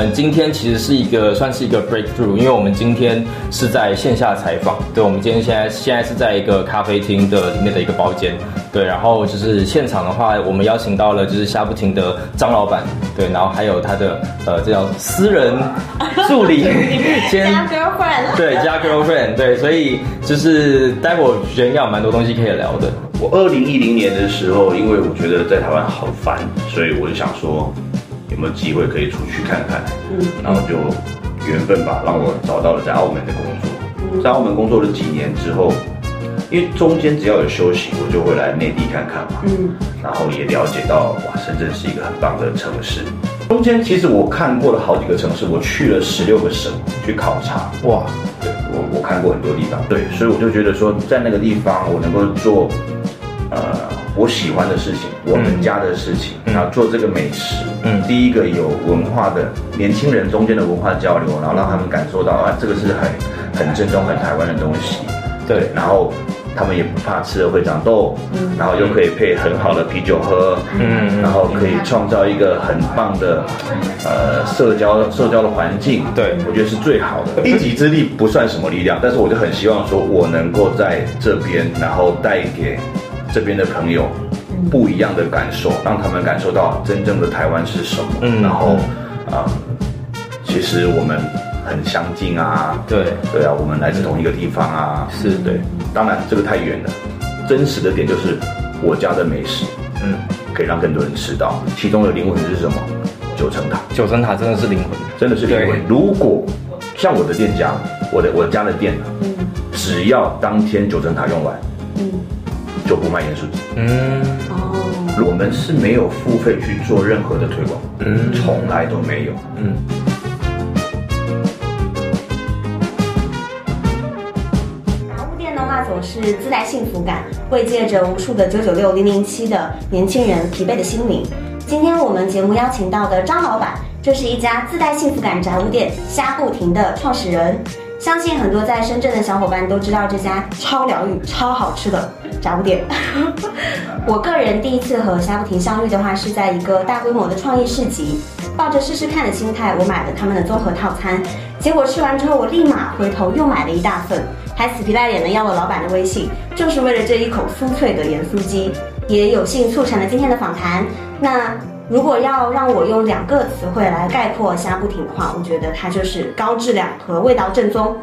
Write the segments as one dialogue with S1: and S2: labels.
S1: 们今天其实是一个算是一个 breakthrough，因为我们今天是在线下采访。对，我们今天现在现在是在一个咖啡厅的里面的一个包间。对，然后就是现场的话，我们邀请到了就是虾不停的张老板。对，然后还有他的呃，这叫私人助理
S2: 兼 girlfriend。
S1: 对，加 girlfriend。对，所以就是待会我觉得应该有蛮多东西可以聊的。
S3: 我二零一零年的时候，因为我觉得在台湾好烦，所以我就想说。有没有机会可以出去看看？嗯，然后就缘分吧，让我找到了在澳门的工作。在澳门工作了几年之后，因为中间只要有休息，我就会来内地看看嘛。嗯，然后也了解到，哇，深圳是一个很棒的城市。中间其实我看过了好几个城市，我去了十六个省去考察。哇，对我我看过很多地方。对，所以我就觉得说，在那个地方我能够做，呃。我喜欢的事情，我们家的事情，然后做这个美食。嗯，第一个有文化的年轻人中间的文化交流，然后让他们感受到啊，这个是很很正宗、很台湾的东西。对，然后他们也不怕吃了会长痘，嗯，然后又可以配很好的啤酒喝，嗯，然后可以创造一个很棒的呃社交社交的环境。
S1: 对，
S3: 我觉得是最好的。一己之力不算什么力量，但是我就很希望说我能够在这边，然后带给。这边的朋友不一样的感受，让他们感受到真正的台湾是什么。嗯，然后啊，其实我们很相近啊。
S1: 对
S3: 对啊，我们来自同一个地方啊。
S1: 是
S3: 对，当然这个太远了。真实的点就是我家的美食，嗯，可以让更多人吃到。其中的灵魂是什么？九层塔。
S1: 九层塔真的是灵魂，
S3: 真的是灵魂。如果像我的店家，我的我家的店，嗯，只要当天九层塔用完。就不卖盐酥鸡。嗯，哦，我们是没有付费去做任何的推广，嗯，从来都没有。嗯。
S2: 杂物店的话，总是自带幸福感，慰藉着无数的九九六零零七的年轻人疲惫的心灵。今天我们节目邀请到的张老板，这是一家自带幸福感杂物店虾不停的创始人。相信很多在深圳的小伙伴都知道这家超疗愈、超好吃的炸物店。我个人第一次和虾不停相遇的话，是在一个大规模的创意市集，抱着试试看的心态，我买了他们的综合套餐。结果吃完之后，我立马回头又买了一大份，还死皮赖脸的要了老板的微信，就是为了这一口酥脆的盐酥鸡。也有幸促成了今天的访谈。那。如果要让我用两个词汇来概括虾不停的话，我觉得它就是高质量和味道正宗。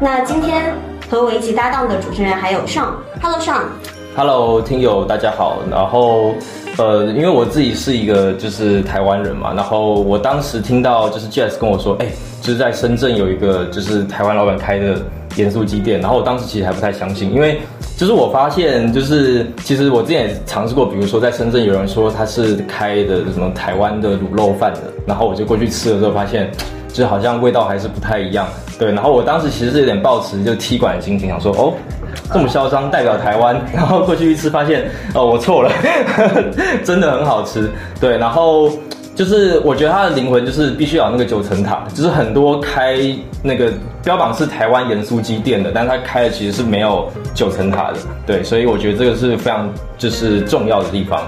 S2: 那今天和我一起搭档的主持人还有 Sean，Hello Sean，Hello
S1: 听友大家好。然后呃，因为我自己是一个就是台湾人嘛，然后我当时听到就是 Jess 跟我说，哎，就是在深圳有一个就是台湾老板开的盐酥鸡店，然后我当时其实还不太相信，因为。就是我发现，就是其实我之前也尝试过，比如说在深圳有人说他是开的什么台湾的卤肉饭的，然后我就过去吃了之后发现，就好像味道还是不太一样。对，然后我当时其实是有点抱持就踢馆的心情，想说哦，这么嚣张代表台湾，然后过去一吃发现哦我错了，真的很好吃。对，然后。就是我觉得它的灵魂就是必须要有那个九层塔，就是很多开那个标榜是台湾盐酥鸡店的，但是它开的其实是没有九层塔的，对，所以我觉得这个是非常就是重要的地方。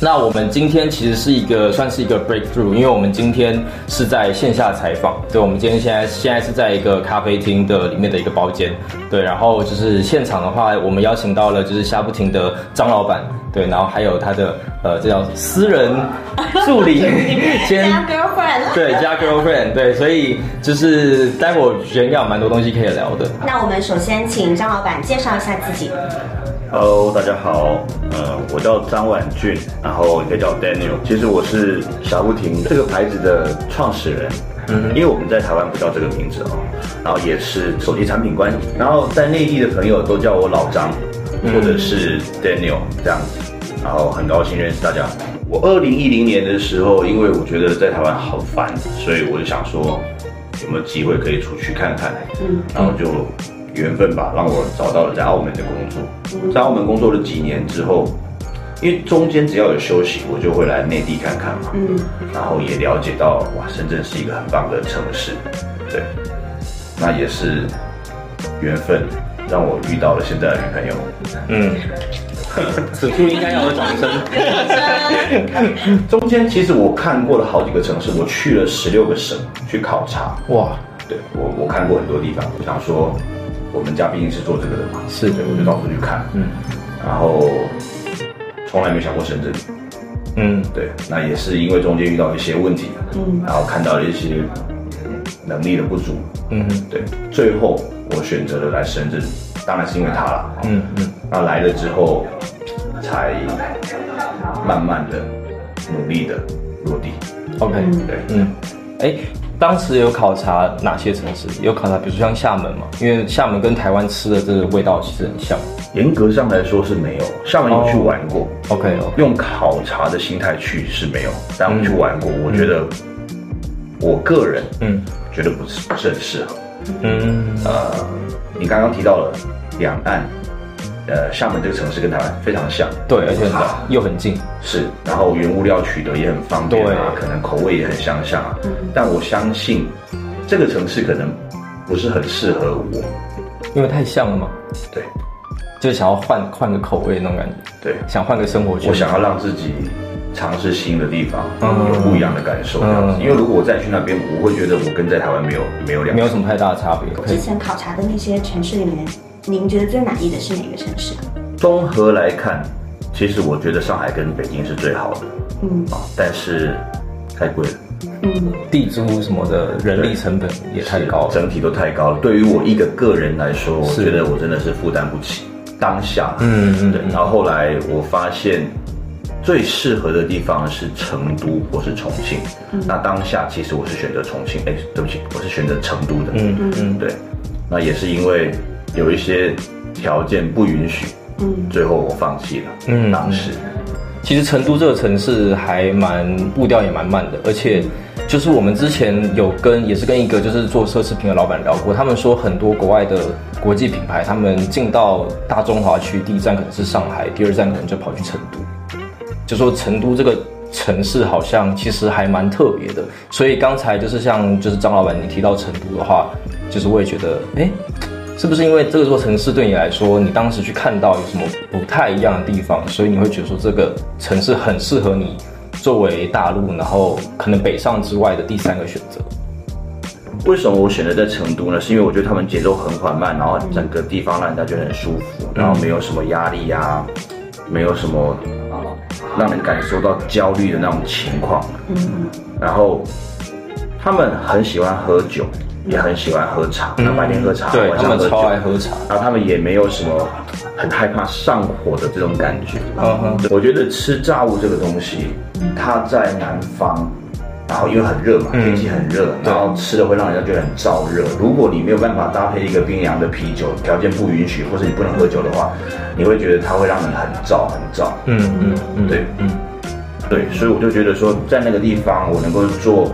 S1: 那我们今天其实是一个算是一个 breakthrough，因为我们今天是在线下采访。对，我们今天现在现在是在一个咖啡厅的里面的一个包间。对，然后就是现场的话，我们邀请到了就是虾不停的张老板。对，然后还有他的呃，这叫私人助理
S2: 兼 girlfriend。
S1: 对，加 girlfriend。对，所以就是待会我觉得应该有蛮多东西可以聊的。
S2: 那我们首先请张老板介绍一下自己。
S3: Hello，大家好，呃，我叫张婉俊，然后也可以叫 Daniel。其实我是小不停这个牌子的创始人，嗯，因为我们在台湾不叫这个名字哦，然后也是手机产品官，然后在内地的朋友都叫我老张，或者是 Daniel 这样子，然后很高兴认识大家。我二零一零年的时候，因为我觉得在台湾好烦，所以我就想说有没有机会可以出去看看，嗯，然后就。缘分吧，让我找到了在澳门的工作。在澳门工作了几年之后，因为中间只要有休息，我就会来内地看看嘛。嗯，然后也了解到，哇，深圳是一个很棒的城市。对，那也是缘分，让我遇到了现在的女朋友。嗯，
S1: 此处应该要有掌声。
S3: 中间其实我看过了好几个城市，我去了十六个省去考察。
S1: 哇，
S3: 对我我看过很多地方，我想说，我们家毕竟是做这个的嘛，
S1: 是。
S3: 对，我就到处去看，
S1: 嗯。
S3: 然后从来没想过深圳，
S1: 嗯。
S3: 对，那也是因为中间遇到一些问题，嗯，然后看到了一些能力的不足，
S1: 嗯。哼
S3: 对，最后我选择了来深圳，当然是因为他了，
S1: 嗯嗯，
S3: 那来了之后，才慢慢的努力的落地
S1: ，，OK，
S3: 对，
S1: 嗯，哎，当时有考察哪些城市？有考察，比如说像厦门嘛，因为厦门跟台湾吃的这个味道其实很像。
S3: 严格上来说是没有，厦门有去玩过
S1: ，OK
S3: 用考察的心态去是没有，但我们去玩过，我觉得我个人
S1: 嗯
S3: 觉得不是不是很适合。
S1: 嗯
S3: 呃，你刚刚提到了两岸，呃，厦门这个城市跟台湾非常像，
S1: 对，而且又很近。
S3: 是，然后原物料取得也很方便啊，可能口味也很相像啊。但我相信这个城市可能不是很适合我。
S1: 因为太像了嘛，
S3: 对
S1: 就是想要换换个口味那种感觉，
S3: 对，
S1: 想换个生活圈。
S3: 我想要让自己尝试新的地方，
S1: 嗯
S3: 有不一样的感受这样子。
S1: 嗯
S3: 因为如果我再去那边，我会觉得我跟在台湾没有没有两
S1: 没有什么太大的差别。
S2: 之前考察的那些城市里面，您觉得最满意的是哪个城市？
S3: 综合来看，其实我觉得上海跟北京是最好的
S2: 嗯
S3: 啊，但是太贵了，
S2: 嗯
S1: 地租什么的，人力成本也太高了。
S3: 整体都太高了。对于我一个个人来说，我
S1: 是
S3: 觉得我真的是负担不起。当下，
S1: 嗯嗯
S3: 对。然后后来我发现，最适合的地方是成都或是重庆。那当下其实我是选择重庆，哎，对不起，我是选择成都的。
S1: 嗯嗯嗯
S3: 对。那也是因为有一些条件不允许，
S2: 嗯
S3: 最后我放弃了。
S1: 嗯
S3: 当时。
S1: 其实成都这个城市还蛮步调也蛮慢的，而且就是我们之前有跟也是跟一个就是做奢侈品的老板聊过，他们说很多国外的国际品牌，他们进到大中华区，第一站可能是上海，第二站可能就跑去成都，就说成都这个城市好像其实还蛮特别的。所以刚才就是像就是张老板你提到成都的话，就是我也觉得，哎，是不是因为这座城市对你来说，你当时去看到有什么不太一样的地方，所以你会觉得说这个城市很适合你作为大陆，然后可能北上之外的第三个选择？
S3: 为什么我选择在成都呢？是因为我觉得他们节奏很缓慢，然后整个地方让人家觉得很舒服，然后没有什么压力呀、没有什么啊让人感受到焦虑的那种情况。
S2: 嗯
S3: 然后他们很喜欢喝酒，也很喜欢喝茶，那白天喝茶，
S1: 对
S3: 晚上喝酒
S1: 他们超爱喝茶。
S3: 然后他们也没有什么很害怕上火的这种感觉。
S1: 嗯哼，
S3: 我觉得吃炸物这个东西，它在南方，然后因为很热嘛，
S1: 嗯
S3: 天气很热，然后吃的会让人家觉得很燥热。如果你没有办法搭配一个冰凉的啤酒，条件不允许，或者你不能喝酒的话，你会觉得它会让你很燥很燥。
S1: 嗯嗯嗯，
S3: 对
S1: 嗯
S3: 对，所以我就觉得说，在那个地方我能够做，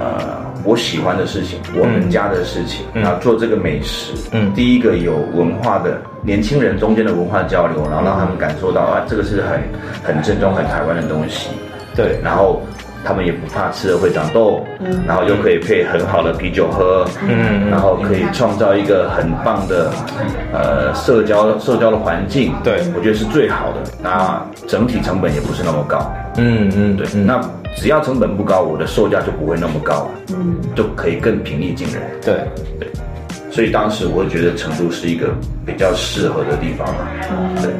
S3: 呃，我喜欢的事情，我们家的事情，
S1: 嗯。
S3: 然后做这个美食，
S1: 嗯。
S3: 第一个有文化的年轻人中间的文化交流，然后让他们感受到啊，这个是很很正宗、很台湾的东西，
S1: 对，
S3: 然后他们也不怕吃了会长痘，
S2: 嗯。
S3: 然后又可以配很好的啤酒喝，
S1: 嗯。
S3: 然后可以创造一个很棒的呃社交社交的环境，
S1: 对。
S3: 我觉得是最好的。那整体成本也不是那么高，
S1: 嗯嗯
S3: 对，
S1: 嗯。
S3: 那只要成本不高，我的售价就不会那么高，
S2: 嗯
S3: 就可以更平易近人。
S1: 对对，
S3: 所以当时我会觉得成都是一个比较适合的地方嘛，对。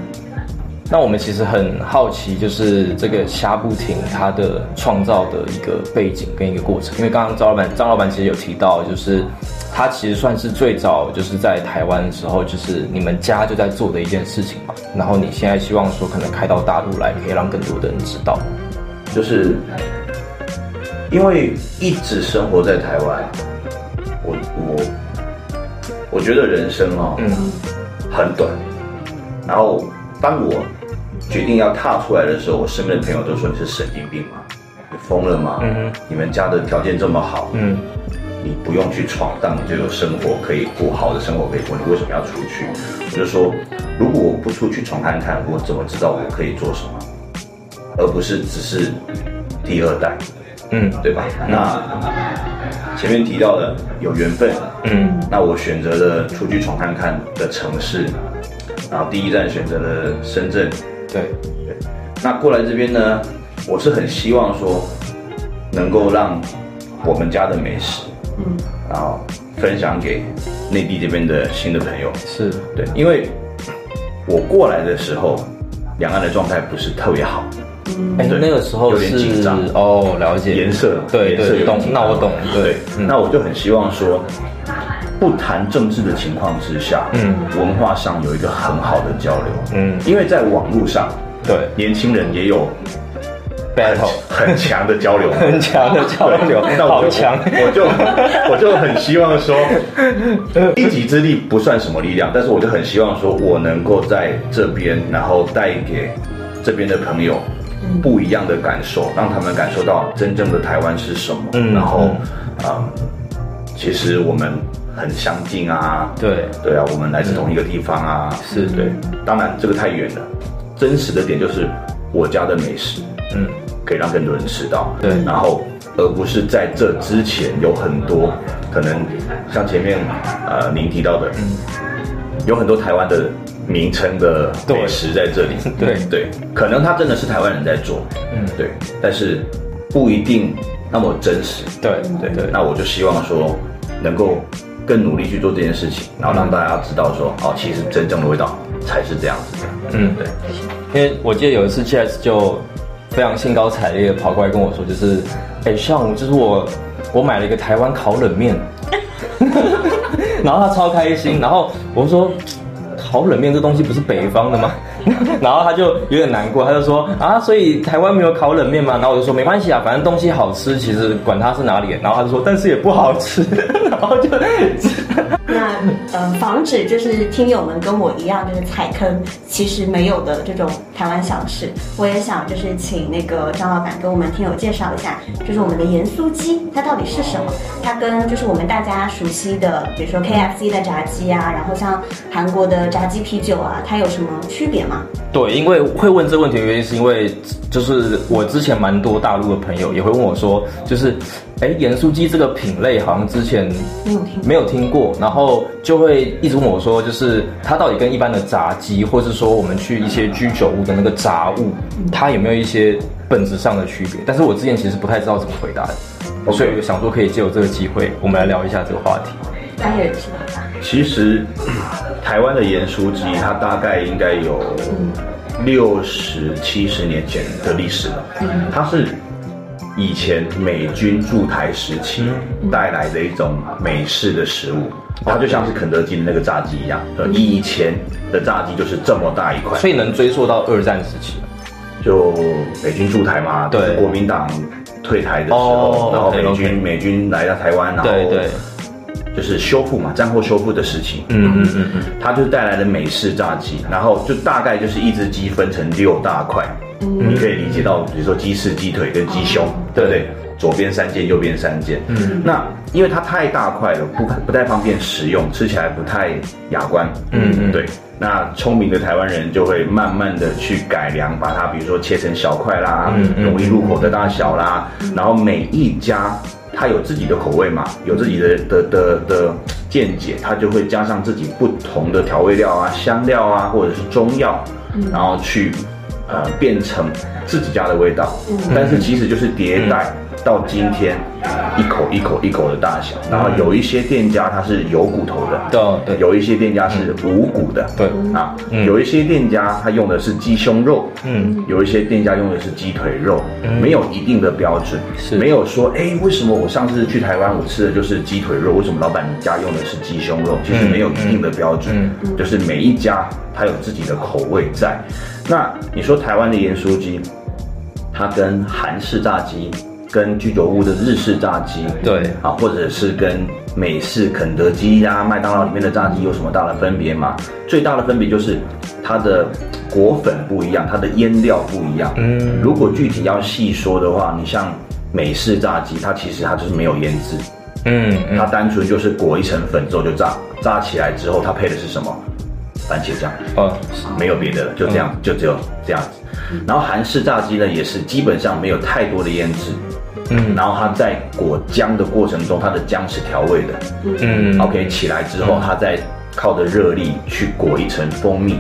S1: 那我们其实很好奇，就是这个虾不停它的创造的一个背景跟一个过程。因为刚刚张老板张老板其实有提到，就是他其实算是最早就是在台湾的时候，就是你们家就在做的一件事情嘛。然后你现在希望说可能开到大陆来，可以让更多的人知道。
S3: 就是因为一直生活在台湾，我我我觉得人生哦，
S1: 嗯
S3: 很短。然后当我决定要踏出来的时候，我身边的朋友都说你是神经病吗？你疯了吗？
S1: 嗯
S3: 你们家的条件这么好，
S1: 嗯
S3: 你不用去闯荡，你就有生活可以过，好的生活可以过，你为什么要出去？我就说，如果我不出去闯看看，我怎么知道我可以做什么？而不是只是第二代，
S1: 嗯
S3: 对吧？那前面提到的有缘分，
S1: 嗯
S3: 那我选择了出去闯看看的城市，然后第一站选择了深圳。
S1: 对，
S3: 对，那过来这边呢，我是很希望说，能够让我们家的美食，嗯，然后分享给内地这边的新的朋友。
S1: 是
S3: 对，因为我过来的时候，两岸的状态不是特别好，
S1: 那个时候
S3: 有点
S1: 是
S3: 紧张。
S1: 哦，了解。
S3: 颜色
S1: 对对懂
S3: 颜色有点紧张。
S1: 那我懂对。
S3: 那我就很希望说，不谈政治的情况之下，
S1: 嗯。
S3: 文化上有一个很好的交流，
S1: 嗯。
S3: 因为在网络上，
S1: 对。
S3: 年轻人也有很
S1: battle
S3: 很强的交流，
S1: 很强的交流，
S3: 那我
S1: 强，
S3: 我就我就很希望说，一己之力不算什么力量，但是我就很希望说，我能够在这边，然后带给这边的朋友不一样的感受，让他们感受到真正的台湾是什么，
S1: 嗯
S3: 然后，嗯，其实我们很相近啊，
S1: 对。
S3: 对啊，我们来自同一个地方啊，
S1: 是。
S3: 对，当然这个太远了，真实的点就是我家的美食，
S1: 嗯。
S3: 可以让更多人吃到。
S1: 对。
S3: 然后而不是在这之前有很多可能像前面呃您提到的，有很多台湾的名称的美食在这里。
S1: 对。
S3: 对，可能他真的是台湾人在做，
S1: 嗯。
S3: 对，但是不一定那么真实。
S1: 对。
S3: 对。
S1: 对。
S3: 那我就希望说能够更努力去做这件事情，然后让大家知道说，哦，其实真正的味道才是这样子。的。
S1: 嗯。
S3: 对。
S1: 因为我记得有一次 Jazz 就非常兴高采烈的跑过来跟我说，就是，哎，上午就是我我买了一个台湾烤冷面，然后他超开心，然后我说。烤冷面这东西不是北方的吗？然后他就有点难过，他就说啊，所以台湾没有烤冷面吗？然后我就说没关系啊，反正东西好吃，其实管它是哪里。然后他就说，但是也不好吃，后就
S2: 那呃，防止就是听友们跟我一样，就是踩坑其实没有的这种台湾小吃，我也想就是请那个张老板给我们听友介绍一下，就是我们的盐酥鸡它到底是什么？它跟就是我们大家熟悉的，比如说 KFC 的炸鸡啊，然后像韩国的炸鸡啤酒啊，它有什么区别吗？
S1: 对，因为会问这个问题的原因，是因为就是我之前蛮多大陆的朋友也会问我说，就是，哎，盐酥鸡这个品类好像之前
S2: 没有听过。
S1: 没有听过，然后就会一直问我说，就是它到底跟一般的炸鸡，或是说我们去一些居酒屋的那个炸物，它有没有一些本质上的区别？但是我之前其实不太知道怎么回答的
S3: ，OK
S1: 所以我想说可以借由这个机会，我们来聊一下这个话题。
S2: 专业人士的话，
S3: 其实台湾的盐酥鸡，它大概应该有六十七十年前的历史了。它是以前美军驻台时期带来的一种美式的食物，它就像是肯德基的那个炸鸡一样。呃以前的炸鸡就是这么大一块，
S1: 所以能追溯到二战时期。
S3: 就美军驻台嘛，
S1: 对。
S3: 国民党退台的时候，
S1: 哦
S3: 然后美军美军来到台湾，然后
S1: 对对，
S3: 就是修复嘛，战后修复的事情。
S1: 嗯嗯嗯嗯，
S3: 它就是带来的美式炸鸡，然后就大概就是一只鸡分成六大块，你可以理解到，比如说鸡翅、鸡腿跟鸡胸，对不对？左边三件，右边三件。嗯，那因为它太大块了，不不太方便食用，吃起来不太雅观。
S1: 嗯嗯
S3: 对。那聪明的台湾人就会慢慢的去改良，把它比如说切成小块啦，
S1: 嗯嗯
S3: 容易入口的大小啦，然后每一家它有自己的口味嘛，有自己的的的的见解，他就会加上自己不同的调味料啊、香料啊，或者是中药，然后去呃变成自己家的味道。但是其实就是迭代到今天一口一口一口的大小，然后有一些店家它是有骨头的，
S1: 对对。
S3: 有一些店家是无骨的，
S1: 对。
S3: 啊，
S1: 嗯。
S3: 有一些店家他用的是鸡胸肉，
S1: 嗯，
S3: 有一些店家用的是鸡腿肉，没有一定的标准，
S1: 是。
S3: 没有说，哎，为什么我上次去台湾我吃的就是鸡腿肉，为什么老板家用的是鸡胸肉？其实没有一定的标准，
S1: 嗯。
S3: 就是每一家它有自己的口味在。那你说台湾的盐酥鸡，它跟韩式炸鸡、跟居酒屋的日式炸鸡，
S1: 对
S3: 啊，或者是跟美式肯德基呀、麦当劳里面的炸鸡有什么大的分别吗？最大的分别就是它的果粉不一样，它的腌料不一样。
S1: 嗯
S3: 如果具体要细说的话，你像美式炸鸡，它其实它就是没有腌制，
S1: 嗯嗯
S3: 它单纯就是裹一层粉之后就炸，炸起来之后它配的是什么？番茄酱。
S1: 哦
S3: 没有别的了，就这样，就只有这样子。然后韩式炸鸡呢，也是基本上没有太多的腌制，
S1: 嗯。
S3: 然后它在裹姜的过程中，它的姜是调味的。
S1: 嗯。
S3: OK，起来之后，它再靠着热力去裹一层蜂蜜，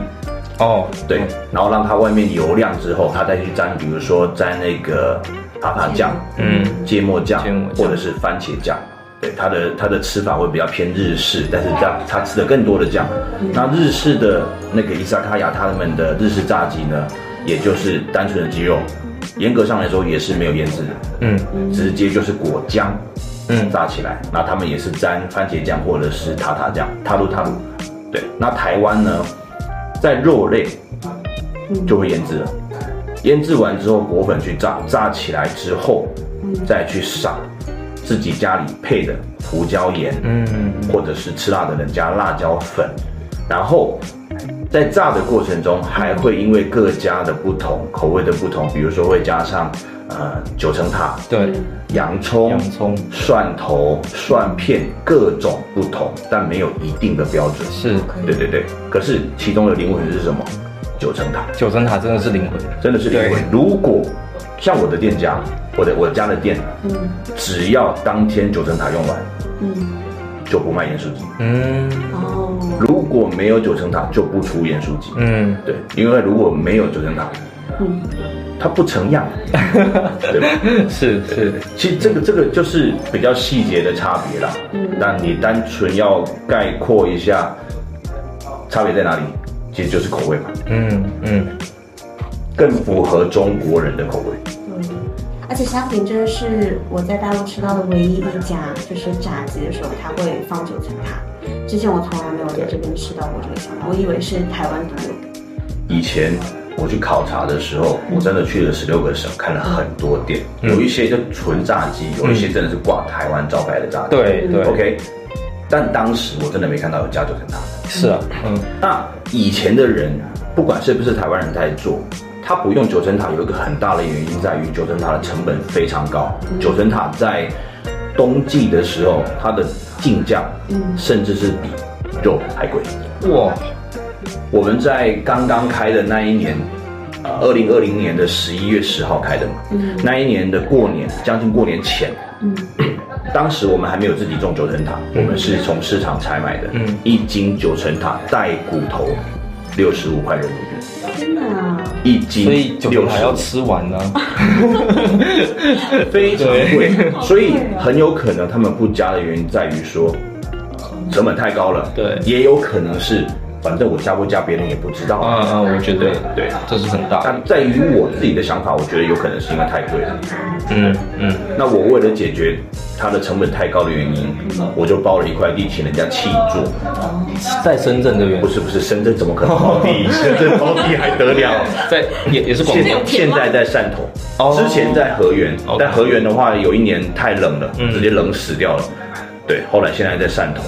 S1: 哦，
S3: 对，然后让它外面油亮之后，它再去沾，比如说沾那个塔塔酱，
S1: 嗯，
S3: 芥末酱或者是番茄酱。对，它的它的吃法会比较偏日式，但是这样它吃的更多的酱。那日式的那个伊萨卡亚他们的日式炸鸡呢，也就是单纯的鸡肉，严格上来说也是没有腌制的，
S1: 嗯。
S3: 直接就是果浆，
S1: 嗯。
S3: 炸起来。那他们也是沾番茄酱或者是塔塔酱，塔鲁塔鲁。对，那台湾呢，在肉类就会腌制了，腌制完之后果粉去炸，炸起来之后再去撒自己家里配的胡椒盐，
S1: 嗯
S3: 或者是吃辣的人加辣椒粉，然后在炸的过程中还会因为各家的不同口味的不同，比如说会加上呃九层塔、
S1: 对，
S3: 洋葱、
S1: 洋葱。
S3: 蒜头、蒜片各种不同，但没有一定的标准。
S1: 是。
S3: 对对对，可是其中的灵魂是什么？九层塔，
S1: 九层塔真的是灵魂，
S3: 真的是灵魂。如果像我的店家，我的我家的店，
S2: 嗯。
S3: 只要当天九层塔用完，
S2: 嗯，
S3: 就不卖盐酥鸡。
S1: 嗯
S2: 哦，
S3: 如果没有九层塔，就不出盐酥鸡。
S1: 嗯，
S3: 对，因为如果没有九层塔，
S2: 嗯
S3: 它不成样，对吧？
S1: 是是，
S3: 其实这个这个就是比较细节的差别啦。
S2: 嗯
S3: 但你单纯要概括一下，差别在哪里？其实就是口味嘛，
S1: 嗯嗯，
S3: 更符合中国人的口味。
S2: 对。而且香饼真的是我在大陆吃到的唯一一家，就是炸鸡的时候它会放九层塔。之前我从来没有在这边吃到过这个我以为是台湾独有的。
S3: 以前我去考察的时候，我真的去了十六个省，看了很多店，有一些就纯炸鸡，有一些真的是挂台湾招牌的炸鸡。
S1: 对对
S3: ，OK。但当时我真的没看到有加九层塔。
S1: 是啊，嗯
S3: 那以前的人，不管是不是台湾人在做，他不用九层塔，有一个很大的原因在于九层塔的成本非常高。九层塔在冬季的时候，它的进价甚至是比肉还贵。
S1: 哇，
S3: 我们在刚刚开的那一年，呃，二零二零年的十一月十号开的嘛，那一年的过年，将近过年前，当时我们还没有自己种九层塔，我们是从市场采买的，
S1: 嗯。
S3: 一斤九层塔带骨头，六十五块人民币，一斤
S1: 所以九层塔要吃完呢，
S3: 非常贵，所以很有可能他们不加的原因在于说成本太高了，
S1: 对。
S3: 也有可能是反正我加不加别人也不知道，
S1: 嗯嗯，我觉得
S3: 对
S1: 这是很大，
S3: 但在于我自己的想法，我觉得有可能是因为太贵了。
S1: 嗯嗯，
S3: 那我为了解决它的成本太高的原因，我就包了一块地请人家砌住。
S1: 在深圳这边。
S3: 不，是不是，深圳怎么可能包地？深圳包地还得了？
S1: 在也也是广
S3: 现
S1: 州，
S3: 现在在汕头，
S1: 哦。
S3: 之前在河源但河源的话有一年太冷了，
S1: 嗯。
S3: 直接冷死掉了。对，后来现在在汕头，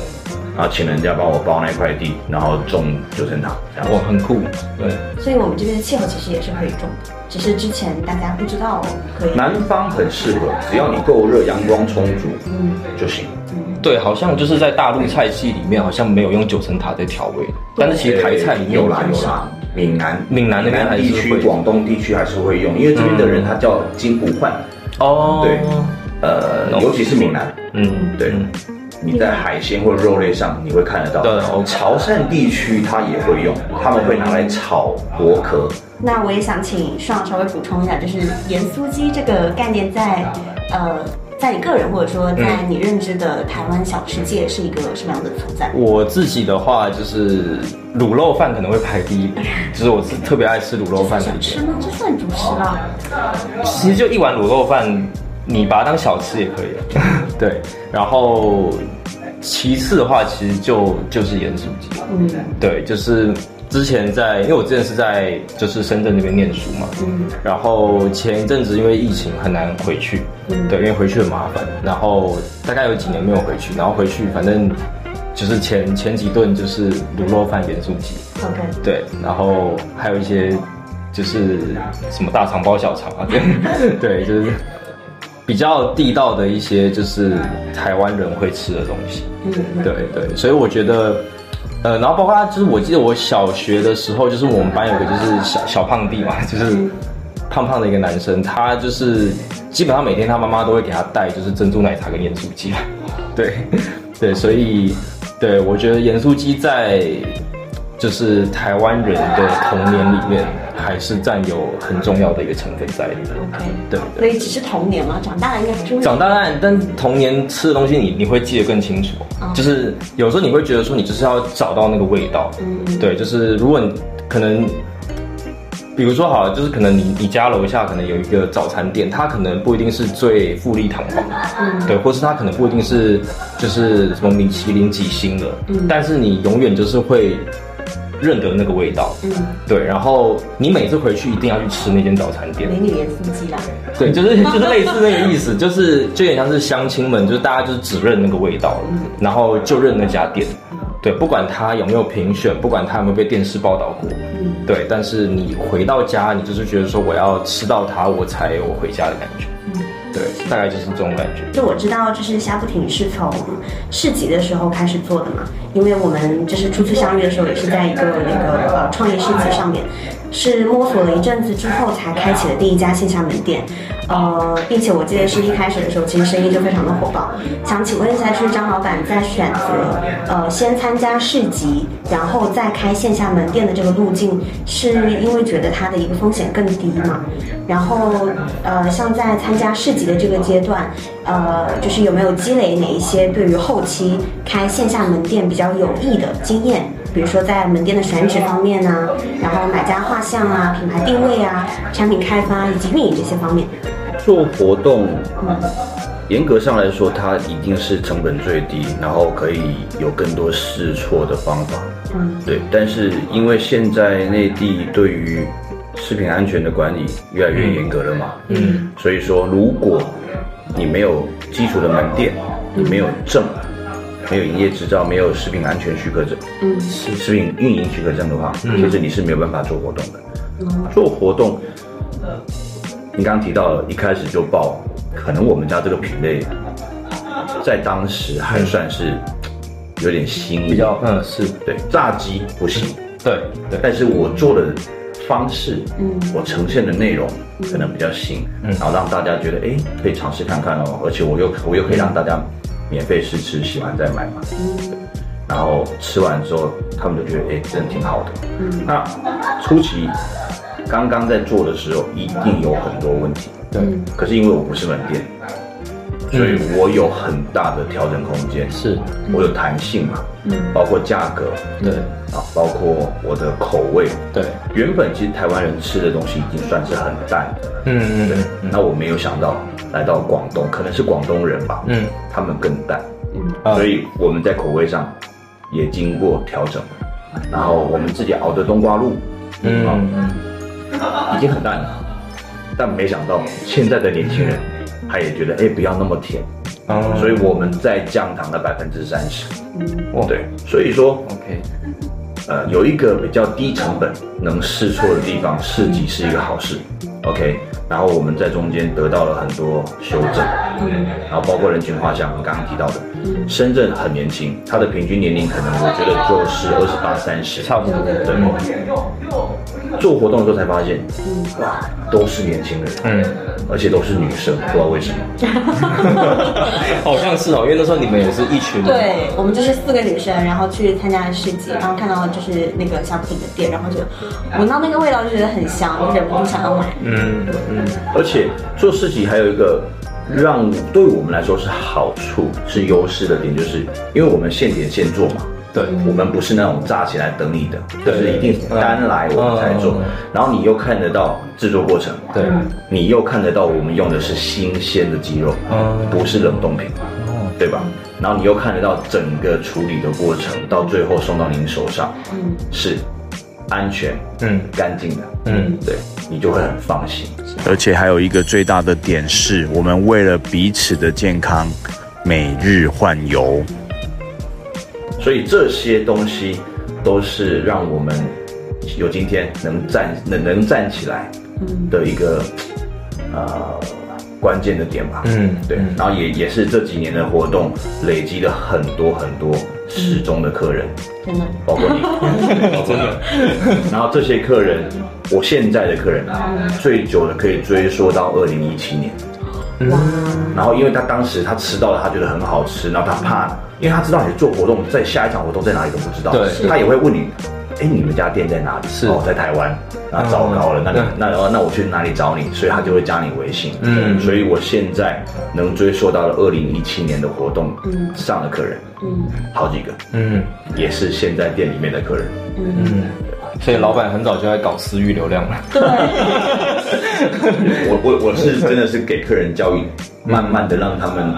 S3: 然后请人家帮我包那块地，然后种九层塔，这样。
S1: 哇，很酷，对，
S2: 所以我们这边的气候其实也是可以种的，只是之前大家不知道可以。
S3: 南方很适合，只要你够热，阳光充足就行。
S1: 对，好像就是在大陆菜系里面，好像没有用九层塔在调味，但是其实台菜里面
S3: 有啦有啦，闽南。
S1: 闽南那边还是
S3: 地区、
S1: 会
S3: 广东地区还是会用，因为这边的人他叫金不换，
S1: 哦，
S3: 对，呃，尤其是闽南，
S1: 嗯，
S3: 对。
S1: 嗯，
S3: 你在海鲜或者肉类上你会看得到。
S1: 对
S3: 潮汕地区它也会用，他们会拿来炒薄壳。
S2: 那我也想请爽稍微补充一下，就是盐酥鸡这个概念在呃，在你个人或者说在你认知的台湾小吃界是一个什么样的存在？
S1: 我自己的话就是卤肉饭可能会排第一，就是我是特别爱吃卤肉饭的一个。
S2: 小吃吗？这算主食了。
S1: 其实就一碗卤肉饭，你把它当小吃也可以。对，然后其次的话，其实就就是盐酥鸡。
S2: 嗯。
S1: 对，就是之前在，因为我之前是在就是深圳那边念书嘛，
S2: 嗯。
S1: 然后前一阵子因为疫情很难回去，
S2: 嗯。
S1: 对，因为回去很麻烦，然后大概有几年没有回去，然后回去反正就是前前几顿就是卤肉饭、盐酥鸡
S2: ，，OK，
S1: 对，然后还有一些就是什么大肠包小肠啊，对，对，就是比较地道的一些就是台湾人会吃的东西。
S2: 嗯
S1: 对。对，所以我觉得，呃，然后包括就是我记得我小学的时候，就是我们班有个就是小小胖弟嘛，就是胖胖的一个男生，他就是基本上每天他妈妈都会给他带就是珍珠奶茶跟盐酥鸡，对对，所以对，我觉得盐酥鸡在就是台湾人的童年里面，还是占有很重要的一个成分在里面。
S2: OK，
S1: 对
S2: 所
S1: 对。
S2: 以只是童年嘛，长大了应该还是会
S1: 长大了但童年吃的东西你你会记得更清楚，就是有时候你会觉得说你就是要找到那个味道，
S2: 嗯
S1: 对，就是如果你可能，比如说好了，就是可能你你家楼下可能有一个早餐店，它可能不一定是最富丽堂皇。的，
S2: 嗯。
S1: 对，或是它可能不一定是就是什么米其林几星的，
S2: 嗯。
S1: 但是你永远就是会认得那个味道，
S2: 嗯，
S1: 对，然后你每次回去一定要去吃那间早餐店，
S2: 美女盐酥鸡啦。
S1: 对，就是 就是类似那个意思，就是就有点像是乡亲们，就是大家就是只认那个味道了，然后就认那家店。对，不管他有没有评选，不管他有没有被电视报道过，对，但是你回到家，你就是觉得说我要吃到它，我才有回家的感觉。对，大概就是这种感觉。
S2: 就我知道，就是虾不停是从市集的时候开始做的嘛，因为我们就是初次相遇的时候也是在一个那个呃创业市集上面，是摸索了一阵子之后才开启的第一家线下门店，呃，并且我记得是一开始的时候，其实生意就非常的火爆。想请问一下，就是张老板在选择呃先参加市集，然后再开线下门店的这个路径，是因为觉得它的一个风险更低嘛？然后呃，像在参加市集的这个阶段，呃，就是有没有积累哪一些对于后期开线下门店比较有益的经验？比如说在门店的选址方面啊，然后买家画像啊、品牌定位啊、产品开发以及运营这些方面。
S3: 做活动，嗯严格上来说，它一定是成本最低，然后可以有更多试错的方法。
S2: 嗯，
S3: 对。但是因为现在内地对于食品安全的管理越来越严格了嘛，
S1: 嗯，
S3: 所以说如果你没有基础的门店，你没有证，没有营业执照，没有食品安全许可证，
S2: 嗯。
S3: 食食品运营许可证的话，其实你是没有办法做活动的。做活动，你刚刚提到了，一开始就报，可能我们家这个品类，在当时还算是有点新颖，
S1: 比较嗯是。
S3: 对，炸鸡不行，
S1: 对对。
S3: 但是我做的方式，
S2: 嗯。
S3: 我呈现的内容可能比较新，
S1: 嗯。
S3: 然后让大家觉得，哎，可以尝试看看哦，而且我又我又可以让大家免费试吃，喜欢再买嘛。
S2: 嗯
S3: 然后吃完之后，他们就觉得，哎，真的挺好的。
S2: 嗯
S3: 那初期刚刚在做的时候，一定有很多问题，
S1: 对
S3: 可是因为我不是门店，所以我有很大的调整空间，
S1: 是，
S3: 我有弹性嘛，
S2: 嗯。
S3: 包括价格
S1: 对。
S3: 啊，包括我的口味。
S1: 对，
S3: 原本其实台湾人吃的东西已经算是很淡的，对
S1: 嗯嗯。
S3: 那我没有想到来到广东，可能是广东人吧，
S1: 嗯。
S3: 他们更淡，
S1: 嗯。
S3: 所以我们在口味上也经过调整。然后我们自己熬的冬瓜露，
S1: 嗯
S3: 啊
S1: 嗯。
S3: 已经很淡了，但没想到现在的年轻人，他也觉得哎不要那么甜，
S1: 嗯
S3: 所以我们再降糖了百分之三十。
S1: 哦
S3: 对，所以说
S1: OK
S3: 呃有一个比较低成本能试错的地方，试剂是一个好事。OK，然后我们在中间得到了很多修正，然后包括人群画像，我们刚刚提到的，深圳很年轻，它的平均年龄可能我觉得就是二十八、三十，
S1: 差不多
S3: 对。做活动的时候才发现，哇，都是年轻人，
S1: 嗯，
S3: 而且都是女生，不知道为什么。
S1: 好像是哦，因为那时候你们也是一群
S2: 对，我们就是四个女生，然后去参加市集，然后看到就是那个小品的店，然后就闻到那个味道就觉得很香，就忍不住想要买。
S1: 嗯嗯。
S3: 而且做市集还有一个让对我们来说是好处、是优势的点，就是因为我们现点现做嘛，
S1: 对。
S3: 我们不是那种炸起来等你的，就是一定单来我们才做。
S1: 嗯。嗯。嗯，
S3: 然后你又看得到制作过程，
S1: 对。
S3: 你又看得到我们用的是新鲜的鸡肉，
S1: 嗯。
S3: 不是冷冻品，对吧？然后你又看得到整个处理的过程，到最后送到您手上，
S2: 嗯。
S3: 是安全、
S1: 嗯。
S3: 干净的，
S1: 嗯。
S3: 对你就会很放心。
S4: 而且还有一个最大的点是，我们为了彼此的健康，每日换油。
S3: 所以这些东西都是让我们有今天能站能能站起来的一个呃关键的点吧。
S1: 嗯
S3: 对，然后也也是这几年的活动累积了很多很多始终的客人，
S2: 真的，
S3: 包括你，真的。然后这些客人，我现在的客人啊最久的可以追溯到二零一七年。
S2: 哇，
S3: 然后因为他当时他吃到了，他觉得很好吃，然后他怕，因为他知道你做活动，在下一场活动在哪里都不知道，
S1: 对。
S3: 他也会问你，哎，你们家店在哪里？
S1: 是
S3: 哦，在台湾。那糟糕了，那你
S1: 对
S3: 那哦那我去哪里找你？所以他就会加你微信。
S1: 嗯。
S3: 所以我现在能追溯到了二零一七年的活动上的客人，
S2: 嗯。
S3: 好几个，
S1: 嗯。
S3: 也是现在店里面的客人。
S2: 嗯，
S1: 嗯，所以老板很早就在搞私域流量了。
S2: 对，
S3: 我我我是真的是给客人教育，慢慢的让他们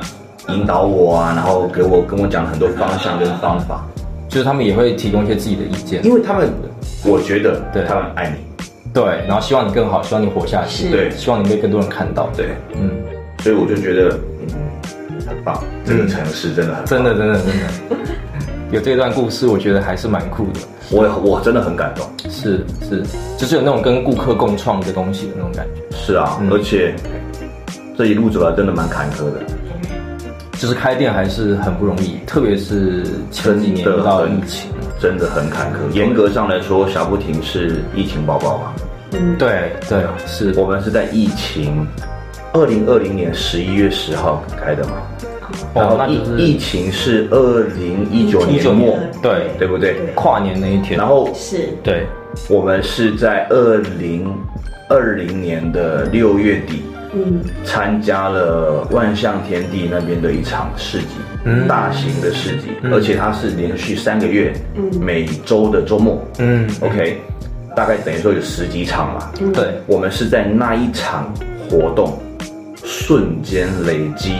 S3: 引导我啊，然后给我跟我讲很多方向跟方法，
S1: 就是他们也会提供一些自己的意见，
S3: 因为他们我觉得
S1: 对。
S3: 他们爱你，
S1: 对，然后希望你更好，希望你活下去，
S3: 对。
S1: 希望你被更多人看到，
S3: 对，
S1: 嗯，
S3: 所以我就觉得嗯很棒，这个城市真的很棒。
S1: 真的真的真的，有这段故事，我觉得还是蛮酷的，
S3: 我我真的很感动。
S1: 是是，就是有那种跟顾客共创的东西的那种感觉，
S3: 是啊，
S1: 嗯。
S3: 而且这一路走来真的蛮坎坷的，
S1: 就是开店还是很不容易，特别是前几年
S3: 真的
S1: 遇到
S3: 很
S1: 疫情，
S3: 真的很坎坷。严格上来说，小不停是疫情宝宝嘛，
S2: 嗯，
S1: 对对是，
S3: 我们是在疫情二零二零年十一月十号开的嘛，然
S1: 哦，
S3: 后疫
S1: 那就是
S3: 疫情是二零一九年末，，
S1: 对。
S3: 对不对？
S1: 跨年那一天，
S3: 然后
S2: 是，
S1: 对，
S3: 我们是在二零二零年的六月底
S2: 嗯
S3: 参加了万象天地那边的一场市集，
S1: 嗯。
S3: 大型的市集，
S1: 嗯。
S3: 而且它是连续三个月，
S2: 嗯。
S3: 每周的周末。
S1: 嗯
S3: ，OK，大概等于说有十几场嘛。
S2: 嗯，
S1: 对，
S3: 我们是在那一场活动瞬间累积，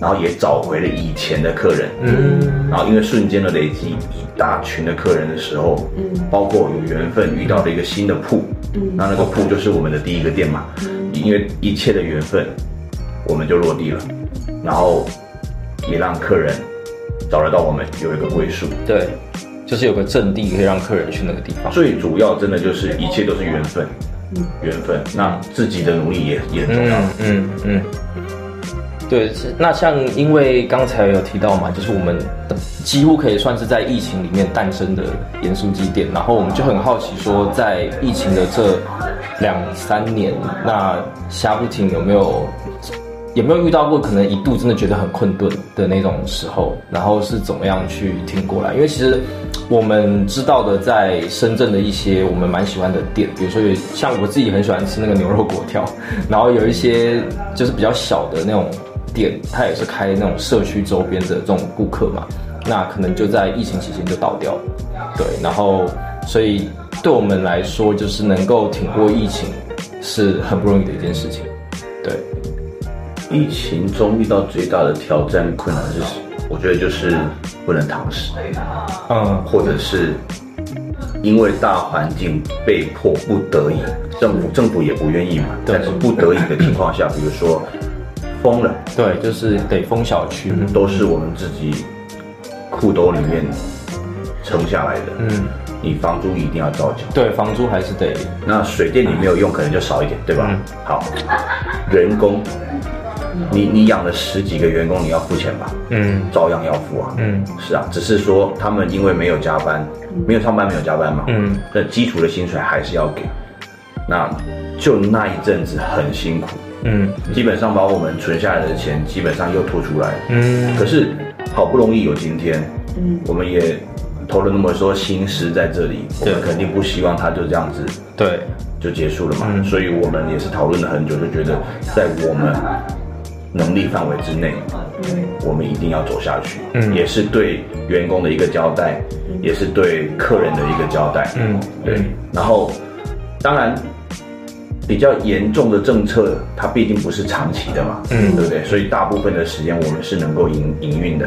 S3: 然后也找回了以前的客人，
S1: 嗯。
S3: 然后因为瞬间的累积，一大群的客人的时候，
S2: 嗯。
S3: 包括有缘分遇到了一个新的铺，
S2: 嗯。
S3: 那那个铺就是我们的第一个店嘛，因为一切的缘分，我们就落地了，然后也让客人找得到我们有一个归宿。
S1: 对，就是有个阵地可以让客人去那个地方，
S3: 最主要真的就是一切都是缘分，缘分。那自己的努力也也很重要。
S1: 嗯嗯嗯，对，是那像因为刚才有提到嘛，就是我们几乎可以算是在疫情里面诞生的盐酥鸡店，然后我们就很好奇说，在疫情的这两三年，那虾不停有没有有没有遇到过可能一度真的觉得很困顿的那种时候，然后是怎么样去挺过来？因为其实我们知道的，在深圳的一些我们蛮喜欢的店，比如说有像我自己很喜欢吃那个牛肉粿条，然后有一些就是比较小的那种店，它也是开那种社区周边的这种顾客嘛，那可能就在疫情期间就倒掉了，对，然后所以对我们来说，就是能够挺过疫情是很不容易的一件事情，对。
S3: 疫情中遇到最大的挑战困难是，我觉得就是不能堂食，
S1: 嗯。
S3: 或者是因为大环境被迫不得已，政府政府也不愿意嘛，但是不得已的情况下，比如说封了，
S1: 对，就是得封小区。
S3: 都是我们自己裤兜里面撑下来的。
S1: 嗯，
S3: 你房租一定要照缴，
S1: 对，房租还是得，
S3: 那水电你没有用，可能就少一点，对吧？
S1: 嗯
S3: 好，人工，你你养了十几个员工，你要付钱吧？
S1: 嗯
S3: 照样要付啊。
S1: 嗯
S3: 是啊，只是说他们因为没有加班，没有上班，没有加班嘛，
S1: 嗯，
S3: 那基础的薪水还是要给。那就那一阵子很辛苦，
S1: 嗯
S3: 基本上把我们存下来的钱基本上又吐出来。
S1: 嗯
S3: 可是好不容易有今天，
S2: 嗯
S3: 我们也投了那么多心思在这里，我
S1: 对
S3: 们肯定不希望它就这样子
S1: 对，
S3: 就结束了嘛。
S1: 嗯
S3: 所以我们也是讨论了很久，就觉得在我们能力范围之内，我们一定要走下去。
S1: 嗯
S3: 也是对员工的一个交代，也是对客人的一个交代。
S1: 嗯
S3: 对。然后，当然。比较严重的政策，它毕竟不是长期的嘛，
S1: 嗯。
S3: 对不对？所以大部分的时间我们是能够营营运的，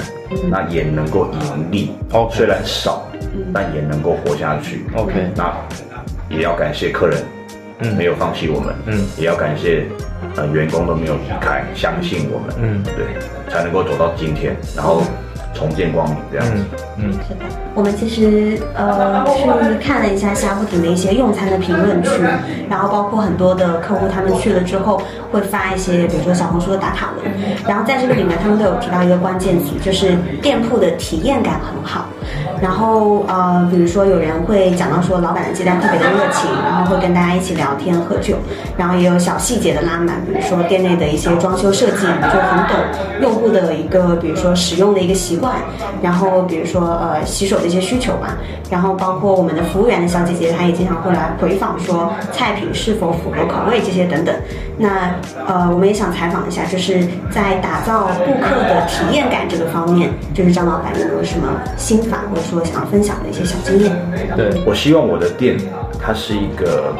S3: 那也能够盈利。
S1: OK
S3: 虽然少，但也能够活下去。
S1: OK
S3: 那也要感谢客人，
S1: 嗯。
S3: 没有放弃我们，
S1: 嗯。
S3: 也要感谢呃员工都没有离开，相信我们，
S1: 嗯。
S3: 对，才能够走到今天，然后重见光明这样子。
S1: 嗯嗯
S2: 是的，我们其实呃去看了一下虾不停的一些用餐的评论区，然后包括很多的客户他们去了之后会发一些，比如说小红书的打卡文，然后在这个里面他们都有提到一个关键词，就是店铺的体验感很好。然后呃，比如说有人会讲到说老板的接待特别的热情，然后会跟大家一起聊天喝酒，然后也有小细节的拉满，比如说店内的一些装修设计，就很懂用户的一个比如说使用的一个习惯，然后比如说呃洗手的一些需求吧，然后包括我们的服务员的小姐姐，她也经常会来回访说菜品是否符合口味这些等等。那呃，我们也想采访一下，就是在打造顾客的体验感这个方面，就是张老板有没有什么心法，或者说想要分享的一些小经验？
S1: 对，
S3: 我希望我的店它是一个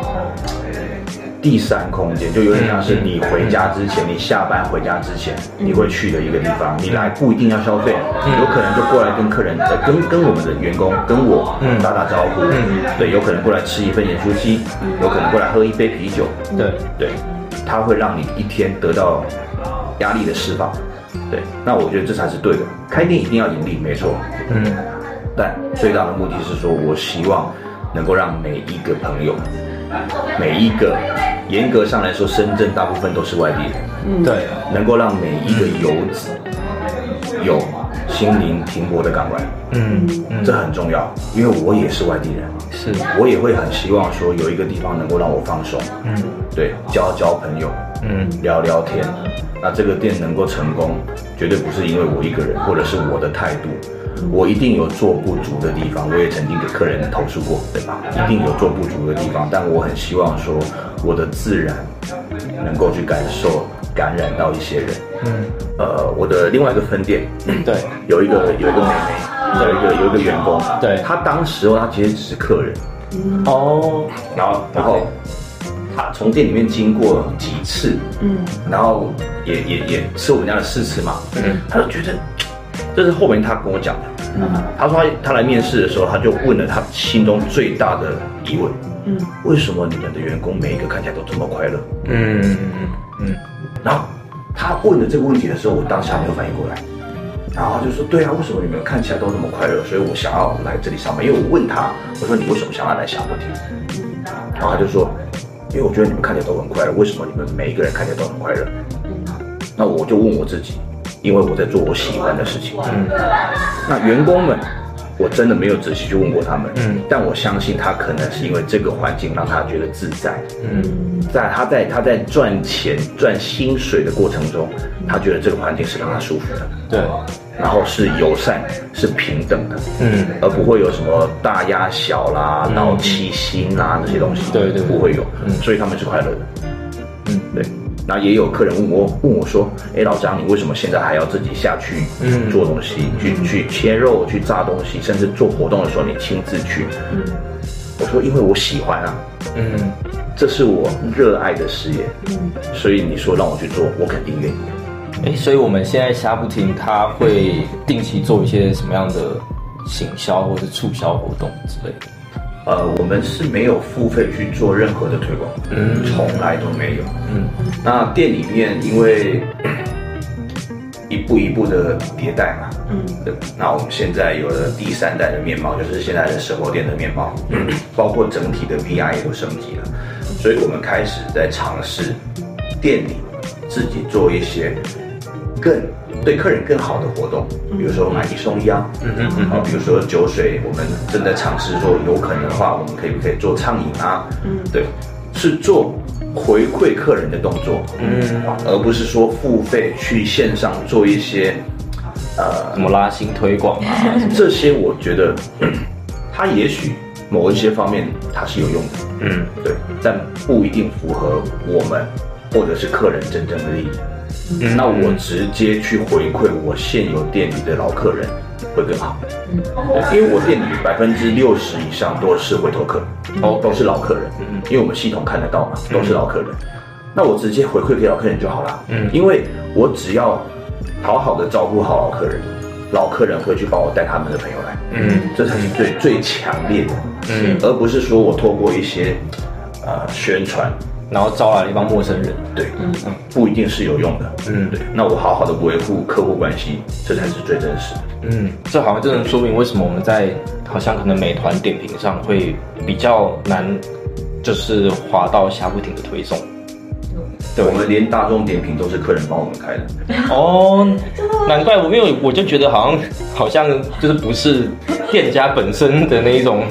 S3: 第三空间，就有点像是你回家之前，你下班回家之前，你会去的一个地方。你来不一定要消费，有可能就过来跟客人、呃跟跟我们的员工、跟我打打招呼。对，有可能过来吃一份盐酥鸡，有可能过来喝一杯啤酒。
S1: 对，
S3: 对，它会让你一天得到压力的释放。对，那我觉得这才是对的。开店一定要盈利，没错。
S1: 嗯，
S3: 但最大的目的是说，我希望能够让每一个朋友，每一个严格上来说，深圳大部分都是外地人，嗯
S1: 对，
S3: 能够让每一个游子有心灵停泊的港湾，
S1: 嗯嗯，
S3: 这很重要，因为我也是外地人，
S1: 是，
S3: 我也会很希望说有一个地方能够让我放松，
S1: 嗯。
S3: 对，交交朋友，
S1: 嗯。
S3: 聊聊天。那这个店能够成功，绝对不是因为我一个人，或者是我的态度，我一定有做不足的地方。我也曾经给客人投诉过，对吧？一定有做不足的地方，但我很希望说我的自然能够去感受、感染到一些人。
S1: 嗯，
S3: 呃，我的另外一个分店，
S1: 对，
S3: 有一个有一个妹妹，有一个有一个员工，
S1: 对。
S3: 她当时候她其实只是客人，
S1: 哦，
S3: 然后然后他从店里面经过几次，
S2: 嗯，
S3: 然后也也也吃我们家的试吃嘛，
S1: 嗯，
S3: 他就觉得 这是后面他跟我讲的，
S2: 嗯。
S3: 他说他他来面试的时候，他就问了他心中最大的疑问，
S2: 嗯，
S3: 为什么你们的员工每一个看起来都这么快乐？
S1: 嗯嗯
S3: 然后他问的这个问题的时候，我当下没有反应过来。然后就说：“对啊，为什么你们看起来都那么快乐？所以我想要来这里上班。因为我问他，我说你为什么想要来霞波亭？然后他就说：因为我觉得你们看起来都很快乐，为什么你们每一个人看起来都很快乐？那我就问我自己，因为我在做我喜欢的事情。
S1: 嗯
S3: 那员工们，我真的没有仔细去问过他们，
S1: 嗯。
S3: 但我相信他可能是因为这个环境让他觉得自在。
S1: 嗯。
S3: 在他在他在赚钱赚薪水的过程中，他觉得这个环境是让他舒服的，
S1: 对，
S3: 然后是友善、是平等的，
S1: 嗯
S3: 而不会有什么大压小啦、脑欺心啦那些东西，
S1: 对对对。
S3: 不会有，
S1: 嗯。
S3: 所以他们是快乐的，
S1: 嗯。
S3: 对。然后也有客人问我问我说：“哎，老张，你为什么现在还要自己下去
S1: 嗯。
S3: 做东西，去去切肉、去炸东西，甚至做活动的时候你亲自去？”我说：“因为我喜欢啊，
S1: 嗯。
S3: 这是我热爱的事业，嗯。所以你说让我去做，我肯定愿意。
S1: 哎，所以我们现在虾不停，他会定期做一些什么样的行销或是促销活动之类的？
S3: 呃，我们是没有付费去做任何的推广，
S1: 嗯。
S3: 从来都没有。
S1: 嗯。
S3: 那店里面因为一步一步的迭代嘛，
S2: 嗯。
S3: 对，那我们现在有了第三代的面貌，就是现在的生活店的面貌，包括整体的 VR 也都升级了，所以我们开始在尝试店里自己做一些更对客人更好的活动，比如说买一送一啊，
S1: 嗯嗯嗯
S3: 啊，比如说酒水，我们正在尝试说，有可能的话，我们可以不可以做畅饮啊？
S2: 嗯
S3: 对，是做回馈客人的动作，
S1: 嗯，
S3: 啊，而不是说付费去线上做一些，呃
S1: 怎，么拉新推广啊？
S3: 这些我觉得，它也许某一些方面它是有用的，
S1: 嗯
S3: 对，但不一定符合我们或者是客人真正的利益。
S1: 嗯。
S3: 那我直接去回馈我现有店里的老客人会更好，嗯。因为我店里百分之六十以上都是回头客，
S1: 哦。
S3: 都是老客人，
S1: 嗯。
S3: 因为我们系统看得到嘛，都是老客人。那我直接回馈给老客人就好了，
S1: 嗯。
S3: 因为我只要好好的照顾好老客人，老客人会去帮我带他们的朋友来，
S1: 嗯。
S3: 这才是最最强烈的，
S1: 嗯，
S3: 而不是说我透过一些呃宣传，
S1: 然后招来了一帮陌生人。
S3: 对，嗯不一定是有用的，
S1: 嗯
S3: 对。那我好好的维护客户关系，这才是最真实的。
S1: 嗯，这好像真的说明为什么我们在好像可能美团点评上会比较难，就是滑到下不停的推送。对
S3: 我们连大众点评都是客人帮我们开的。
S1: 哦，难怪我，因为我就觉得好像好像就是不是店家本身的那一种，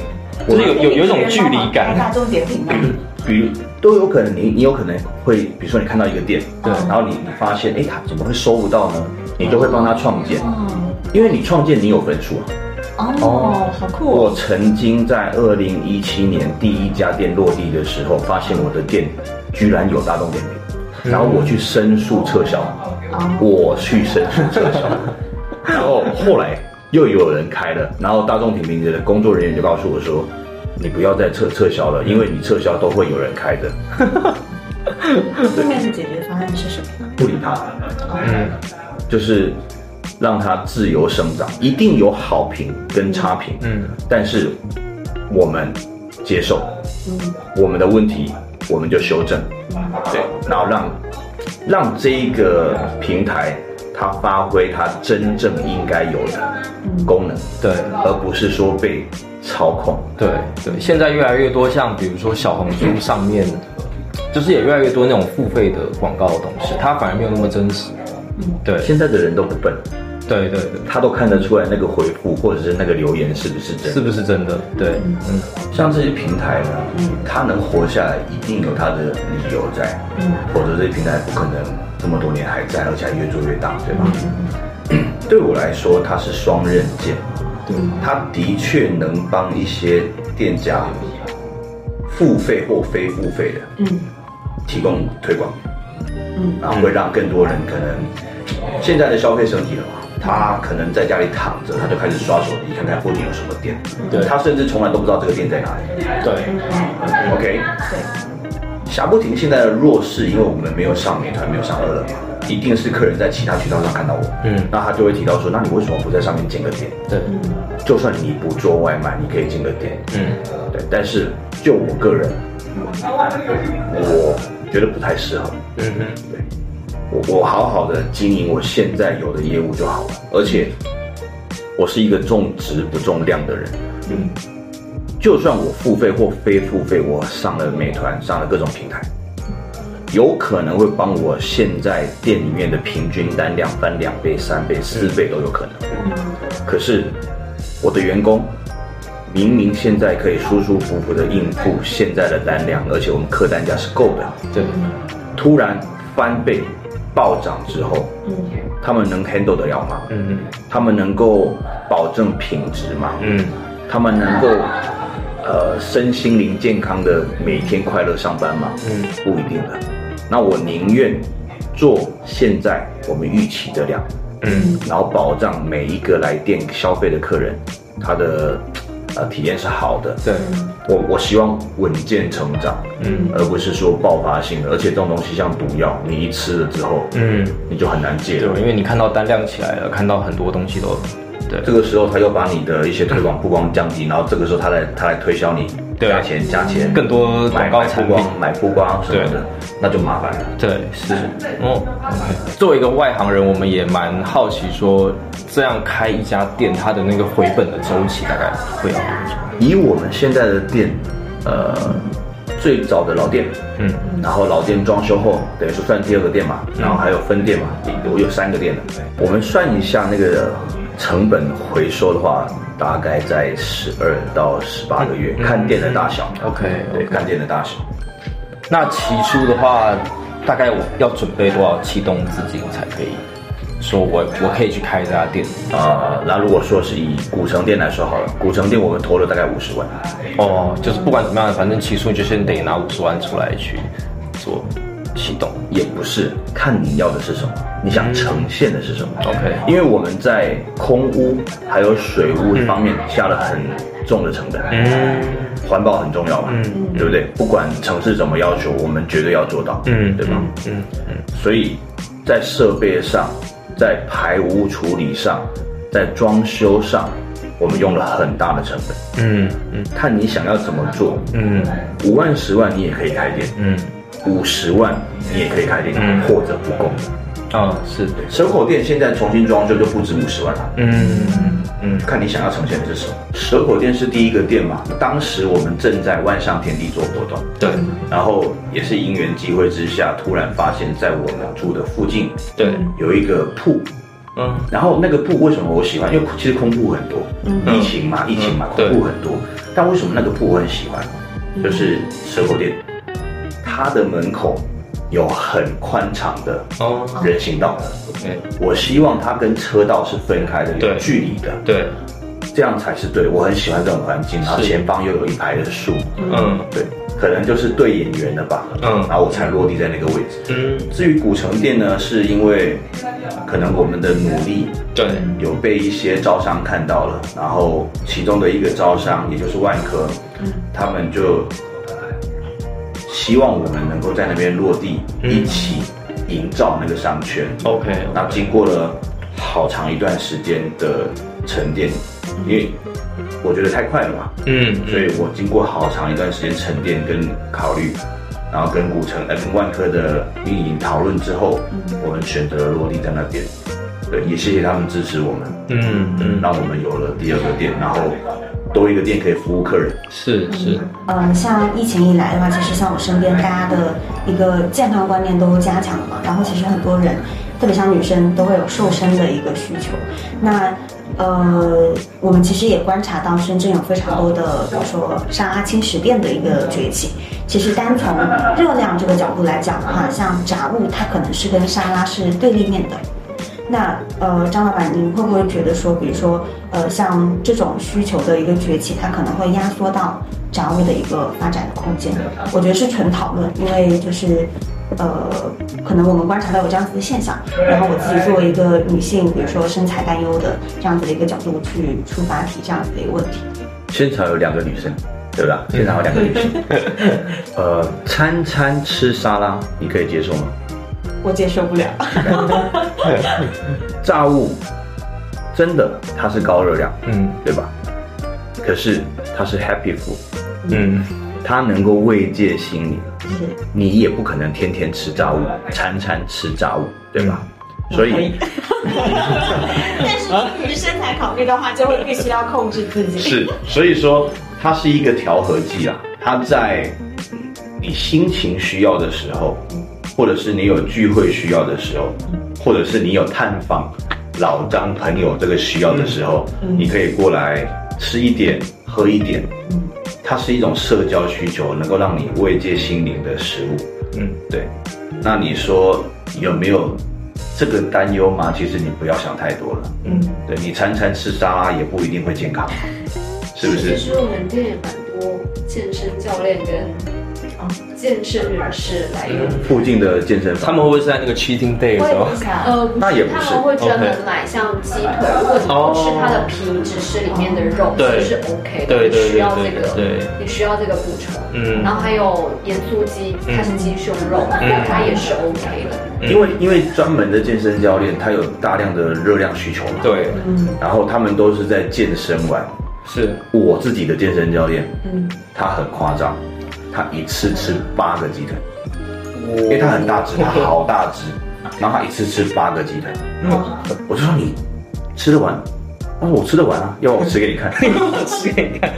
S1: 就是有有有一种距离感
S2: 大
S1: 感。
S2: 众点评吗？
S3: 比如都有可能你，你有可能会，比如说你看到一个店，
S1: 对。
S3: 然后你你发现，哎，他怎么会收不到呢？你就会帮他创建，
S2: 哦。
S3: 因为你创建你有分数啊。
S2: 哦，好酷
S3: 我
S2: 哦！
S3: 曾经在二零一七年第一家店落地的时候，发现我的店居然有大众点评，然后我去申诉撤销，我去申诉撤销，然 后后来又有人开了，然后大众点评的工作人员就告诉我说，你不要再撤撤销了，因为你撤销都会有人开的，
S2: 后面的解决方案是什么呢？
S3: 不理他，
S1: 嗯，
S3: 就是让他自由生长，一定有好评跟差评，
S1: 嗯。
S3: 嗯，但是我们接受，嗯，我们的问题我们就修正，对，然后让让这一个平台它发挥它真正应该有的功能，
S1: 对。
S3: 而不是说被操控。
S1: 对对，现在越来越多像比如说小红书上面，就是也越来越多那种付费的广告的东西，它反而没有那么真实。对。
S3: 现在的人都不笨，
S1: 对对对，
S3: 他都看得出来那个回复或者是那个留言是不是真的。
S1: 是不是真的？对，嗯。
S3: 像这些平台呢，它能活下来，一定有它的理由在，嗯。否则这些平台不可能这么多年还在，而且还越做越大，对吧？对我来说，它是双刃剑，它的确能帮一些店家付费或非付费的，
S2: 嗯。
S3: 提供推广，
S2: 嗯。
S3: 然后会让更多人可能现在的消费升级了嘛，他可能在家里躺着，他就开始刷手机，看看附近有什么店，
S1: 对。
S3: 他甚至从来都不知道这个店在哪里。
S1: 对。
S3: OK，
S2: 对，
S3: 霞不停现在的弱势，因为我们没有上美团，没有上饿了么，一定是客人在其他渠道上看到我，
S1: 嗯。
S3: 那他就会提到说，那你为什么不在上面建个店？
S1: 对，
S3: 就算你不做外卖，你可以建个店，
S1: 嗯。
S3: 对。但是就我个人，我觉得不太适合，
S1: 嗯哼，
S3: 对。我我好好的经营我现在有的业务就好了，而且我是一个重质不重量的人，
S2: 嗯。
S3: 就算我付费或非付费，我上了美团，上了各种平台，有可能会帮我现在店里面的平均单量翻两倍、三倍、四倍都有可能。可是我的员工明明现在可以舒舒服服的应付现在的单量，而且我们客单价是够的，
S1: 对，
S3: 突然翻倍暴涨之后，
S2: 嗯
S3: 他们能 handle 得了吗？
S1: 嗯
S3: 他们能够保证品质吗？
S1: 嗯
S3: 他们能够呃身心灵健康的每天快乐上班吗？
S1: 嗯，
S3: 不一定的。那我宁愿做现在我们预期的量，
S1: 嗯
S3: 然后保障每一个来店消费的客人他的呃体验是好的。
S1: 对，
S3: 我我希望稳健成长，
S1: 嗯
S3: 而不是说爆发性的。而且这种东西像毒药，你一吃了之后，
S1: 嗯，
S3: 你就很难戒了
S1: 对，。因为你看到单量起来了，看到很多东西都，对
S3: 这个时候他又把你的一些推广曝光降低，然后这个时候他来他来推销你，
S1: 对
S3: 加钱加钱，
S1: 更多广告产品
S3: 光买曝光什么的，那就麻烦了。
S1: 对，是，哦。作为一个外行人，我们也蛮好奇说，这样开一家店，它的那个回本的周期大概会要多久？
S3: 以我们现在的店，呃，最早的老店，
S1: 嗯
S3: 然后老店装修后，等于说算第二个店嘛，然后还有分店嘛，我有三个店的。我们算一下那个成本回收的话，大概在十二到十八个月，看店的大小。
S1: OK，
S3: 对，看店的大小。
S1: 那起初的话，大概我要准备多少启动资金才可以说我我可以去开这家店？
S3: 啊、那如果说是以古城店来说好了，古城店我们投了大概五十万。
S1: 哦，就是不管怎么样，反正起初就先得拿五十万出来去做启动。
S3: 也不是看你要的是什么，你想呈现的是什么。
S1: OK
S3: 因为我们在空污还有水污方面下了很重的成本，
S1: 嗯
S3: 环保很重要嘛，对不对？不管城市怎么要求，我们绝对要做到，
S1: 嗯，
S3: 对吧？
S1: 嗯嗯
S3: 所以在设备上，在排污处理上，在装修上，我们用了很大的成本。
S1: 嗯嗯
S3: 看你想要怎么做，
S1: 嗯
S3: 五万、十万你也可以开店，
S1: 嗯
S3: 五十万你也可以开店，
S1: 嗯。
S3: 或者不够。
S1: 啊，是，
S3: 蛇口店现在重新装修就不止五十万了。
S1: 嗯。嗯
S3: 看你想要呈现的是什么。蛇口店是第一个店嘛，当时我们正在万象天地做活动，
S1: 对。
S3: 然后也是因缘机会之下，突然发现在我们住的附近
S1: 对，
S3: 有一个铺，
S1: 嗯。
S3: 然后那个铺为什么我喜欢？因为其实空铺很多，疫情嘛，疫情嘛，
S1: 对。
S3: 空铺很多。但为什么那个铺我很喜欢？就是蛇口店，它的门口有很宽敞的
S1: 哦。
S3: 人行道
S1: ，，OK，
S3: 我希望它跟车道是分开的，有距离的。
S1: 对，
S3: 这样才是对。我很喜欢这种环境，然后前方又有一排的树，
S1: 嗯。
S3: 对，可能就是对眼缘的吧。
S1: 嗯。
S3: 然后我才落地在那个位置。
S1: 嗯，
S3: 至于古城店呢，是因为可能我们的努力
S1: 对，
S3: 有被一些招商看到了，然后其中的一个招商，也就是万科，他们就希望我们能够在那边落地，
S1: 嗯。
S3: 一起营造那个商圈。
S1: OK，
S3: 那经过了好长一段时间的沉淀，因为我觉得太快了嘛，
S1: 嗯
S3: 所以我经过好长一段时间沉淀跟考虑，然后跟古城呃跟万科的运营讨论之后，我们选择了落地在那边。对，也谢谢他们支持我们，
S1: 嗯嗯，
S3: 让我们有了第二个店，然后多一个店可以服务客人。
S1: 是是，
S2: 嗯，像疫情以来的话，其实像我身边大家的一个健康观念都加强了嘛，然后其实很多人，特别像女生都会有瘦身的一个需求。那呃，我们其实也观察到深圳有非常多的，比如说沙拉轻食店的一个崛起。其实单从热量这个角度来讲的话，像炸物它可能是跟沙拉是对立面的。那呃，张老板，您会不会觉得说，比如说呃，像这种需求的一个崛起，它可能会压缩到炸物的一个发展的空间？我觉得是纯讨论，因为就是呃，可能我们观察到有这样子的现象，然后我自己作为一个女性，比如说身材担忧的这样子的一个角度去出发提这样子的一个问题。
S3: 现场有两个女生，对吧？现场有两个女生，呃，餐餐吃沙拉，你可以接受吗？
S2: 我接受不了。
S3: 炸物真的它是高热量，
S1: 嗯
S3: 对吧？可是它是 happy food，
S1: 嗯
S3: 它能够慰藉心灵。
S2: 是
S3: 你也不可能天天吃炸物，餐餐吃炸物，对吧？所以
S2: 但是基于身材考虑的话，就会必须要控制自己。
S3: 是，所以说它是一个调和剂啊。它在你心情需要的时候，或者是你有聚会需要的时候，或者是你有探访老张朋友这个需要的时候，你可以过来吃一点，喝一点。它是一种社交需求，能够让你慰藉心灵的食物。
S1: 嗯，
S3: 对。那你说有没有这个担忧吗？其实你不要想太多了。
S2: 嗯，
S3: 对你餐餐吃沙拉也不一定会健康，是不是？
S5: 其实我们店也蛮多健身教练跟啊健身人士来用。
S3: 附近的健身房，
S1: 他们会不会是在那个 cheating day 的时候？
S5: 呃，
S3: 那也不是。
S5: 他们会专门买像鸡腿，如果你不吃它的皮，只吃里面的肉，
S1: 对。
S5: 其实是 OK 的。你需要
S1: 对
S5: 这个，
S1: 对。对
S5: 你需要这个补充。
S1: 嗯。
S5: 然后还有盐酥鸡，它是鸡胸肉，它也是 OK 的。
S3: 因为因为专门的健身教练，他有大量的热量需求嘛，，
S1: 对，
S3: 然后他们都是在健身完。
S1: 是，
S3: 我自己的健身教练，
S2: 嗯，
S3: 他很夸张，他一次吃八个鸡腿，因为他很大只，他好大只，然后他一次吃八个鸡腿，我就说你吃得完？他说我吃得完啊，要不我吃给你看。
S1: 我吃给你看。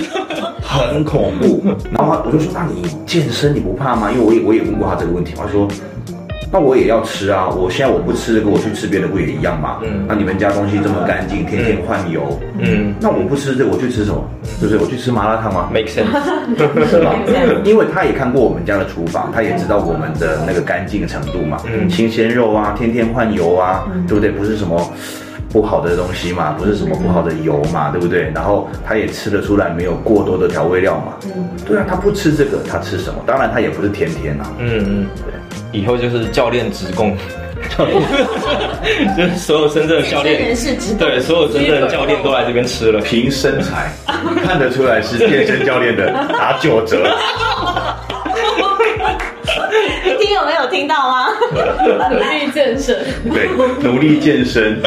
S3: 很恐怖。然后他我就说，那你健身你不怕吗？因为我也我也问过他这个问题，他说，那我也要吃啊，我现在我不吃这个，我去吃别的不也一样吗？
S1: 嗯
S3: 那你们家东西这么干净，天天换油，
S1: 嗯
S3: 那我不吃这个，我去吃什么？对不对？我去吃麻辣烫吗？
S1: make sense。
S3: 是吧？因为他也看过我们家的厨房，他也知道我们的那个干净程度嘛，
S1: 嗯
S3: 新鲜肉啊，天天换油啊，对不对？不是什么不好的东西嘛，不是什么不好的油嘛，对不对？然后他也吃得出来没有过多的调味料嘛，对啊，他不吃这个，他吃什么？当然他也不是天天啊，
S1: 嗯嗯，以后就是教练职工，教练。就是所有深圳的教练。对，所有深圳的教练都来这边吃了。
S3: 凭身材看得出来是健身教练的，打九折。
S2: 听到吗？
S5: 努力健身，
S3: 对，努力健身，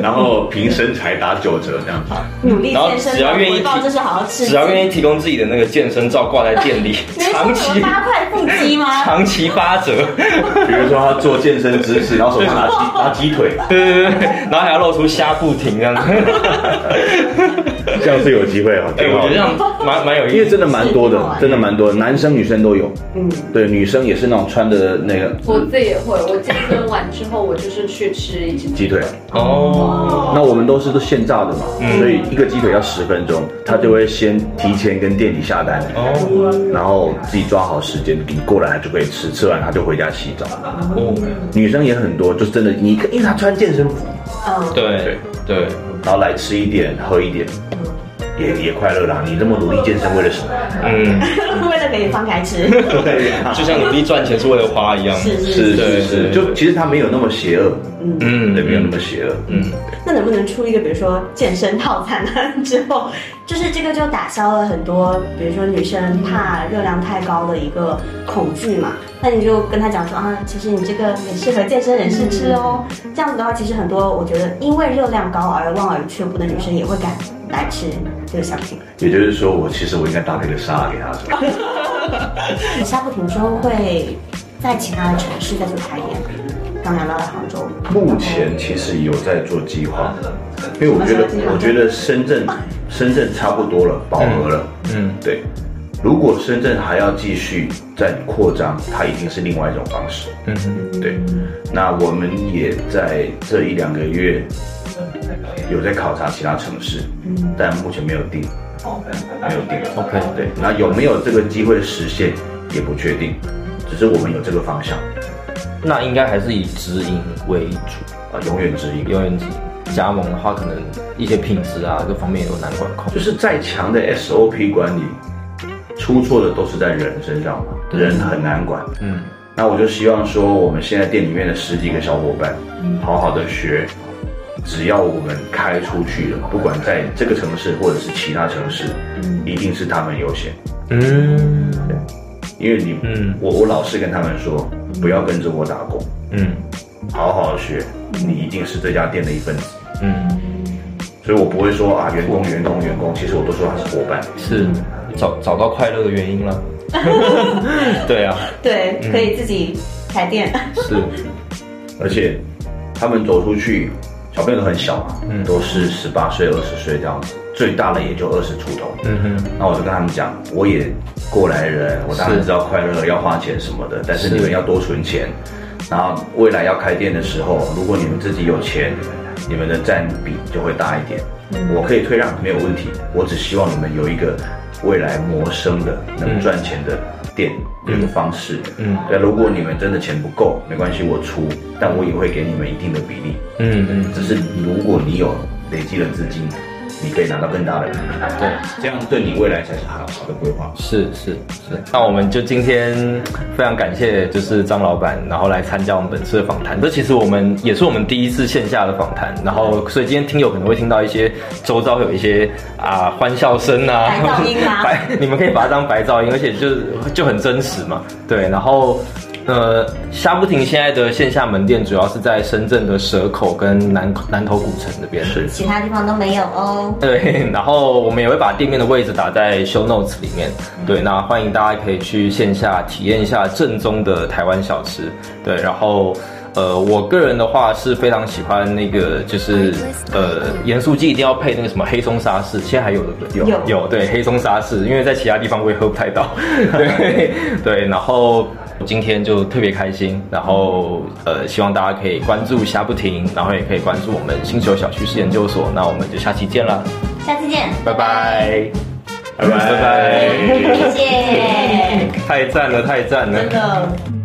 S3: 然后凭身材打九折这样子。
S2: 努力
S1: 然后
S2: 健身，
S1: 只要愿意
S2: 就是好好吃，
S1: 只要愿意提供自己的那个健身照挂在店里，长期
S2: 八块腹肌吗？
S1: 长期八折，
S3: 比如说他做健身姿势，然后手上拿鸡 拿鸡腿，
S1: 对对对对，然后还要露出虾不停这样子。
S3: 这样是有机会哦。
S1: 哎，我觉得这样蛮蛮有意思，
S3: 因为真的蛮多的真的蛮多的，男生女生都有。
S2: 嗯，
S3: 对，女生也是那种穿的那个
S5: 我自己也会。我健身完之后，我就是去吃一只
S3: 鸡腿。
S1: 哦，
S3: 那我们都是都现炸的嘛，所以一个鸡腿要十分钟，他就会先提前跟店里下单，
S1: 哦，
S3: 然后自己抓好时间，你过来他就可以吃，吃完他就回家洗澡。
S1: 哦，
S3: 女生也很多，就是真的，你因为她穿健身服，
S2: 嗯，
S1: 对对，
S3: 然后来吃一点喝一点，也也快乐啦。你这么努力健身为了什么？
S1: 嗯，
S2: 为了可以放开吃，
S3: 对，
S1: 就像努力赚钱是为了花一样，
S2: 是是
S3: 是是就其实他没有那么邪恶，
S1: 嗯
S3: 对，没有那么邪恶。
S1: 嗯，
S2: 那能不能出一个，比如说健身套餐呢？之后 就是这个就打消了很多，比如说女生怕热量太高的一个恐惧嘛。那你就跟他讲说啊，其实你这个也适合健身人士吃哦。这样子的话，其实很多我觉得因为热量高而望而却步的女生也会敢来吃这个商品。
S3: 也就是说，我其实我应该搭配个沙拉给他，是吧？
S2: 夏不停说会在其他的城市再做开店，刚聊到了杭州，
S3: 目前其实有在做计划，因为我觉得，我觉得深圳，深圳差不多了，饱和了。
S1: 嗯，
S3: 对。如果深圳还要继续再扩张，它一定是另外一种方式。
S1: 嗯哼，
S3: 对。那我们也在这一两个月有在考察其他城市，但目前没有定，没有定。
S1: OK
S3: 对。那有没有这个机会实现也不确定，只是我们有这个方向
S1: 那应该还是以直营为主，
S3: 啊，永远直营。
S1: 永远直营。加盟的话，可能一些品质啊各方面都难管控。
S3: 就是再强的 SOP 管理，出错的都是在人身上嘛，人很难管。
S1: 嗯，
S3: 那我就希望说，我们现在店里面的十几个小伙伴，好好的学，只要我们开出去了，不管在这个城市或者是其他城市，一定是他们优先。
S1: 嗯
S3: 因为你，
S1: 嗯
S3: 我我老是跟他们说，不要跟着我打工，
S1: 嗯
S3: 好好学，你一定是这家店的一份子。
S1: 嗯，
S3: 所以我不会说啊，员工员工员工，其实我都说他是伙伴。
S1: 是找找到快乐的原因了。对啊，
S2: 对，可以自己开店。
S1: 是，
S3: 而且他们走出去，小朋友都很小嘛，
S1: 嗯
S3: 都是十八岁、二十岁这样子，最大的也就二十出头。
S1: 嗯哼，
S3: 那我就跟他们讲，我也过来人，我当然知道快乐要花钱什么的，但是
S1: 是
S3: 你们要多存钱。然后未来要开店的时候，如果你们自己有钱，你们的占比就会大一点。我可以退让，没有问题。我只希望你们有一个未来谋生的、能赚钱的店的一个方式。
S1: 嗯
S3: 对，如果你们真的钱不够，没关系，我出，但我也会给你们一定的比例。
S1: 嗯嗯，
S3: 只是如果你有累积了资金，你可以拿到更大的。
S1: 对。
S3: 这样对你未来才是好好的规划。
S1: 是是是，那我们就今天非常感谢，就是张老板，然后来参加我们本次的访谈。这其实我们也是我们第一次线下的访谈，然后所以今天听友可能会听到一些周遭有一些啊欢笑声啊，
S2: 白噪音啊
S1: 白你们可以把它当白噪音，而且就是就很真实嘛，对，然后。呃，虾不停现在的线下门店主要是在深圳的蛇口跟南南头古城那边，
S3: 是
S2: 其他地方都没有哦。
S1: 对，然后我们也会把店面的位置打在 show notes 里面。对，那欢迎大家可以去线下体验一下正宗的台湾小吃。对，然后呃，我个人的话是非常喜欢那个，就是呃，盐酥鸡一定要配那个什么黑松沙士，现在还有对不对？
S2: 有
S1: 有，对，黑松沙士，因为在其他地方我也喝不太到。对对，然后。今天就特别开心，然后呃，希望大家可以关注下不停，然后也可以关注我们星球小趋势研究所。那我们就下期见啦，
S2: 下期见，
S1: 拜拜，
S3: 拜拜
S1: 拜拜，
S2: 谢谢，
S1: 太赞了，太赞了
S2: 真。的。